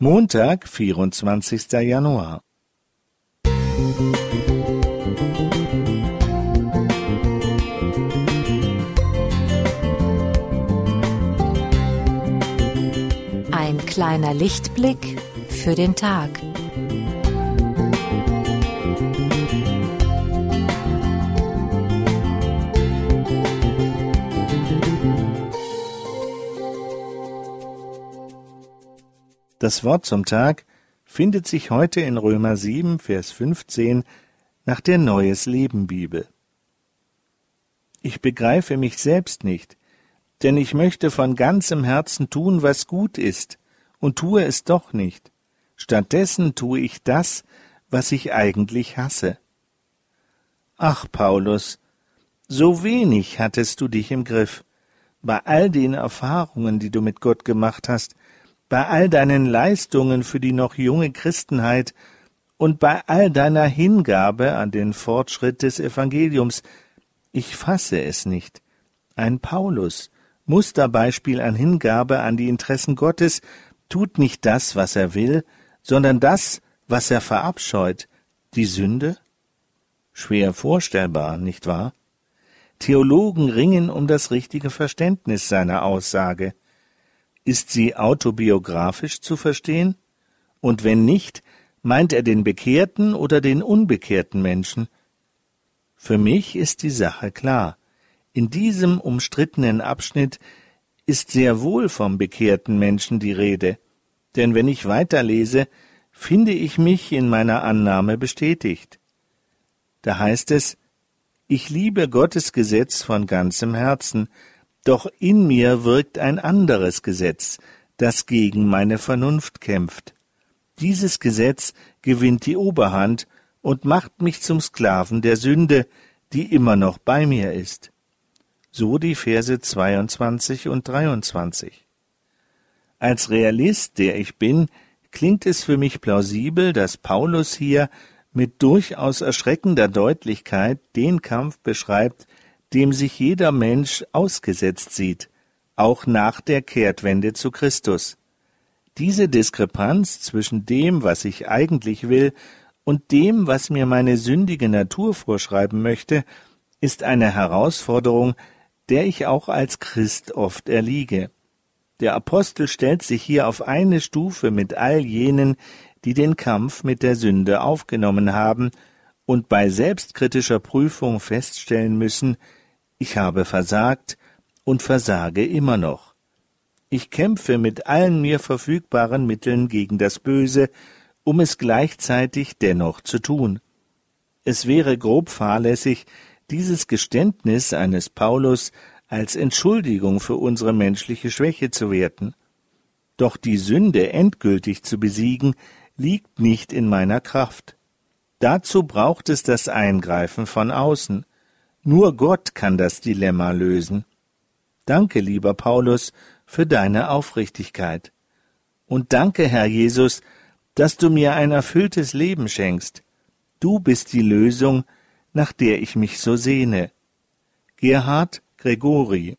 Montag, vierundzwanzigster Januar. Ein kleiner Lichtblick für den Tag. Das Wort zum Tag findet sich heute in Römer 7, Vers 15 nach der Neues Leben Bibel. Ich begreife mich selbst nicht, denn ich möchte von ganzem Herzen tun, was gut ist, und tue es doch nicht. Stattdessen tue ich das, was ich eigentlich hasse. Ach, Paulus, so wenig hattest du dich im Griff. Bei all den Erfahrungen, die du mit Gott gemacht hast, bei all deinen Leistungen für die noch junge Christenheit und bei all deiner Hingabe an den Fortschritt des Evangeliums, ich fasse es nicht. Ein Paulus, Musterbeispiel an Hingabe an die Interessen Gottes, tut nicht das, was er will, sondern das, was er verabscheut, die Sünde? Schwer vorstellbar, nicht wahr? Theologen ringen um das richtige Verständnis seiner Aussage. Ist sie autobiografisch zu verstehen? Und wenn nicht, meint er den bekehrten oder den unbekehrten Menschen? Für mich ist die Sache klar. In diesem umstrittenen Abschnitt ist sehr wohl vom bekehrten Menschen die Rede, denn wenn ich weiterlese, finde ich mich in meiner Annahme bestätigt. Da heißt es, ich liebe Gottes Gesetz von ganzem Herzen, doch in mir wirkt ein anderes Gesetz, das gegen meine Vernunft kämpft. Dieses Gesetz gewinnt die Oberhand und macht mich zum Sklaven der Sünde, die immer noch bei mir ist. So die Verse 22 und 23. Als Realist, der ich bin, klingt es für mich plausibel, dass Paulus hier mit durchaus erschreckender Deutlichkeit den Kampf beschreibt, dem sich jeder Mensch ausgesetzt sieht, auch nach der Kehrtwende zu Christus. Diese Diskrepanz zwischen dem, was ich eigentlich will, und dem, was mir meine sündige Natur vorschreiben möchte, ist eine Herausforderung, der ich auch als Christ oft erliege. Der Apostel stellt sich hier auf eine Stufe mit all jenen, die den Kampf mit der Sünde aufgenommen haben und bei selbstkritischer Prüfung feststellen müssen, ich habe versagt und versage immer noch. Ich kämpfe mit allen mir verfügbaren Mitteln gegen das Böse, um es gleichzeitig dennoch zu tun. Es wäre grob fahrlässig, dieses Geständnis eines Paulus als Entschuldigung für unsere menschliche Schwäche zu werten. Doch die Sünde endgültig zu besiegen, liegt nicht in meiner Kraft. Dazu braucht es das Eingreifen von außen. Nur Gott kann das Dilemma lösen. Danke, lieber Paulus, für deine Aufrichtigkeit. Und danke, Herr Jesus, dass du mir ein erfülltes Leben schenkst. Du bist die Lösung, nach der ich mich so sehne. Gerhard Gregori